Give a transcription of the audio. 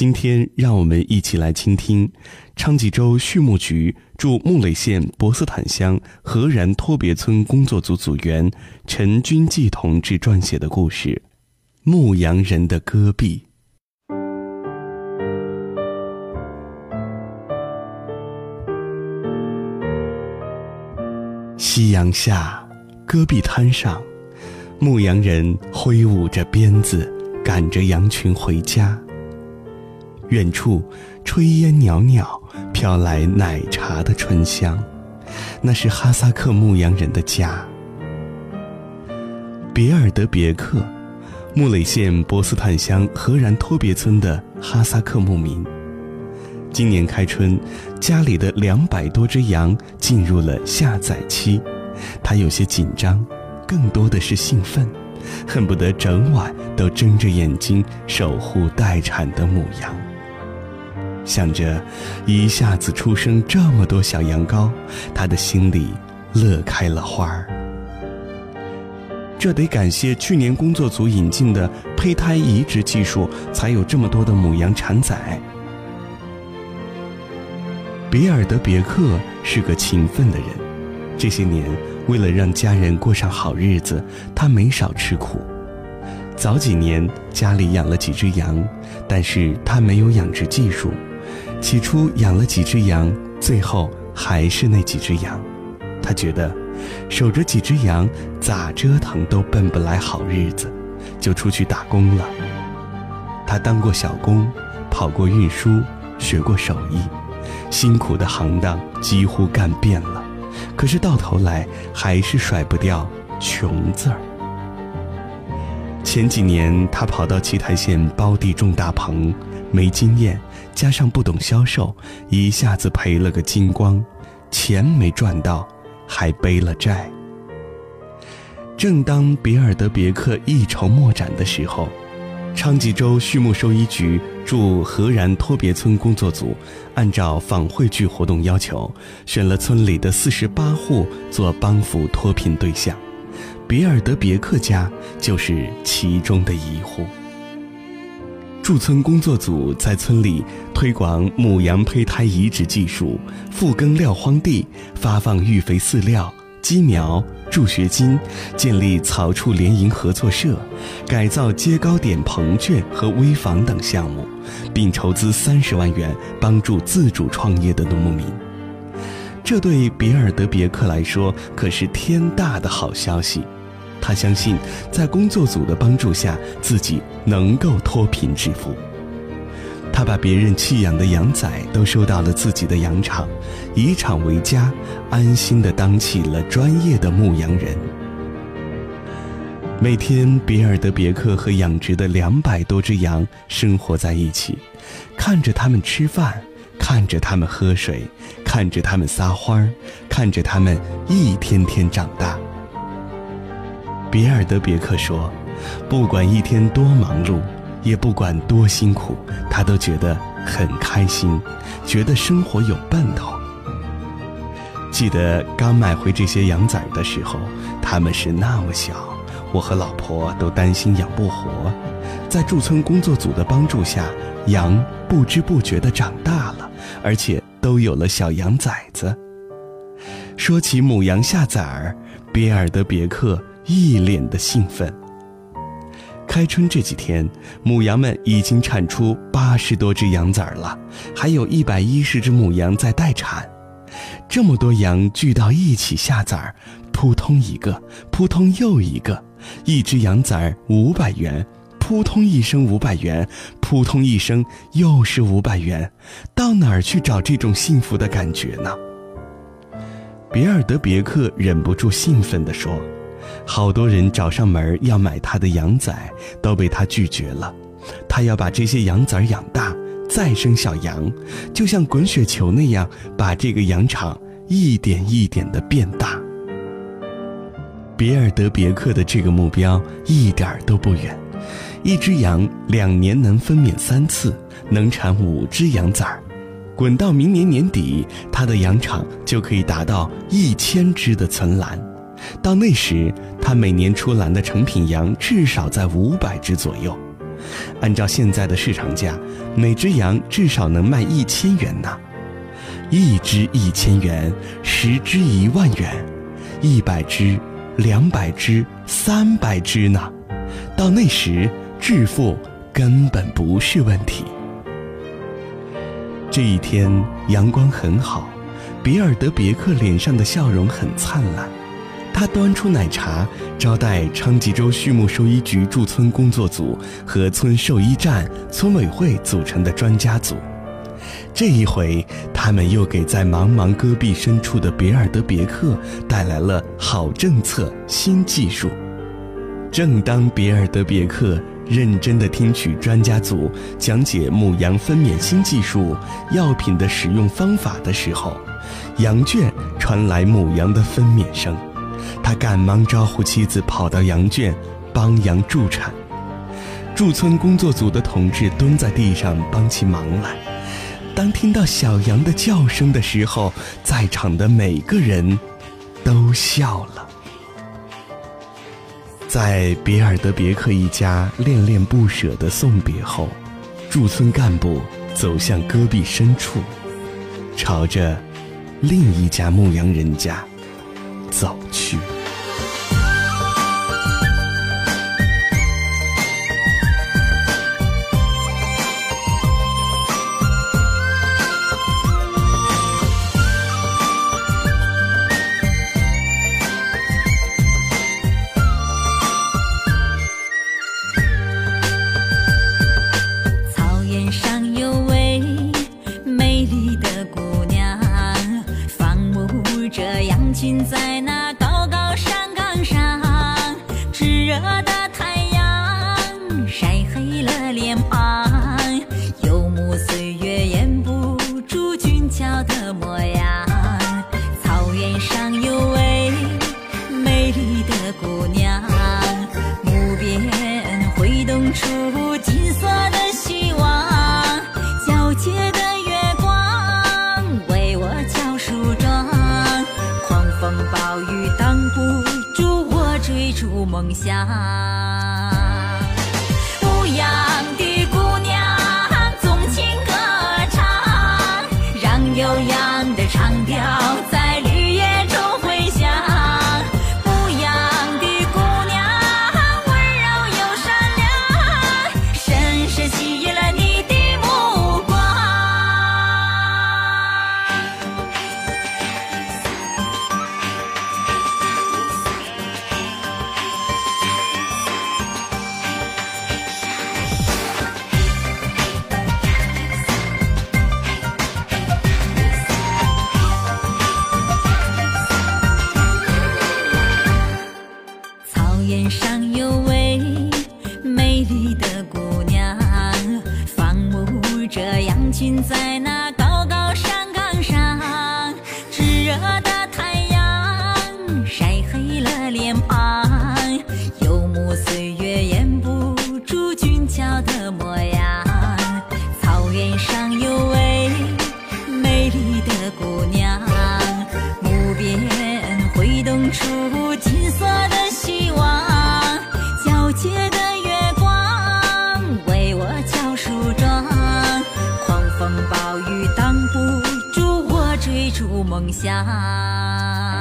今天，让我们一起来倾听昌吉州畜牧局驻木垒县博斯坦乡荷然托别村工作组组员陈君继同志撰写的故事《牧羊人的戈壁》。夕阳下，戈壁滩上，牧羊人挥舞着鞭子，赶着羊群回家。远处，炊烟袅袅，飘来奶茶的醇香，那是哈萨克牧羊人的家。别尔德别克，木垒县博斯坦乡荷然托别村的哈萨克牧民。今年开春，家里的两百多只羊进入了下崽期，他有些紧张，更多的是兴奋，恨不得整晚都睁着眼睛守护待产的母羊。想着一下子出生这么多小羊羔，他的心里乐开了花儿。这得感谢去年工作组引进的胚胎移植技术，才有这么多的母羊产崽。比尔德别克是个勤奋的人，这些年为了让家人过上好日子，他没少吃苦。早几年家里养了几只羊，但是他没有养殖技术。起初养了几只羊，最后还是那几只羊。他觉得守着几只羊咋折腾都奔不来好日子，就出去打工了。他当过小工，跑过运输，学过手艺，辛苦的行当几乎干遍了。可是到头来还是甩不掉“穷”字儿。前几年他跑到奇台县包地种大棚。没经验，加上不懂销售，一下子赔了个精光，钱没赚到，还背了债。正当比尔德别克一筹莫展的时候，昌吉州畜牧兽医局驻荷然托别村工作组按照访汇聚活动要求，选了村里的四十八户做帮扶脱贫对象，比尔德别克家就是其中的一户。驻村工作组在村里推广母羊胚胎移植技术，复耕撂荒地，发放育肥饲料、鸡苗、助学金，建立草畜联营合作社，改造接糕点棚圈和危房等项目，并筹资三十万元帮助自主创业的农牧民。这对比尔德别克来说可是天大的好消息。他相信，在工作组的帮助下，自己能够脱贫致富。他把别人弃养的羊仔都收到了自己的羊场，以场为家，安心地当起了专业的牧羊人。每天，比尔德别克和养殖的两百多只羊生活在一起，看着它们吃饭，看着它们喝水，看着它们撒欢儿，看着它们一天天长大。比尔德别克说：“不管一天多忙碌，也不管多辛苦，他都觉得很开心，觉得生活有奔头。”记得刚买回这些羊崽的时候，他们是那么小，我和老婆都担心养不活。在驻村工作组的帮助下，羊不知不觉地长大了，而且都有了小羊崽子。说起母羊下崽儿，比尔德别克。一脸的兴奋。开春这几天，母羊们已经产出八十多只羊崽了，还有一百一十只母羊在待产。这么多羊聚到一起下崽儿，扑通一个，扑通又一个，一只羊崽五百元，扑通一声五百元，扑通一声又是五百元，到哪儿去找这种幸福的感觉呢？比尔德别克忍不住兴奋地说。好多人找上门要买他的羊崽，都被他拒绝了。他要把这些羊崽养大，再生小羊，就像滚雪球那样，把这个羊场一点一点的变大。比尔德别克的这个目标一点都不远，一只羊两年能分娩三次，能产五只羊崽儿，滚到明年年底，他的羊场就可以达到一千只的存栏。到那时，他每年出栏的成品羊至少在五百只左右。按照现在的市场价，每只羊至少能卖一千元呢。一只一千元，十只一万元，一百只、两百只、三百只呢。到那时，致富根本不是问题。这一天阳光很好，比尔德别克脸上的笑容很灿烂。他端出奶茶，招待昌吉州畜牧兽医局驻村工作组和村兽医站、村委会组成的专家组。这一回，他们又给在茫茫戈壁深处的别尔德别克带来了好政策、新技术。正当别尔德别克认真地听取专家组讲解母羊分娩新技术、药品的使用方法的时候，羊圈传来母羊的分娩声。他赶忙招呼妻子跑到羊圈，帮羊助产。驻村工作组的同志蹲在地上帮起忙来。当听到小羊的叫声的时候，在场的每个人都笑了。在比尔德别克一家恋恋不舍的送别后，驻村干部走向戈壁深处，朝着另一家牧羊人家走去。暴雨挡不住我追逐梦想。在那高高山岗上炙热的梦想。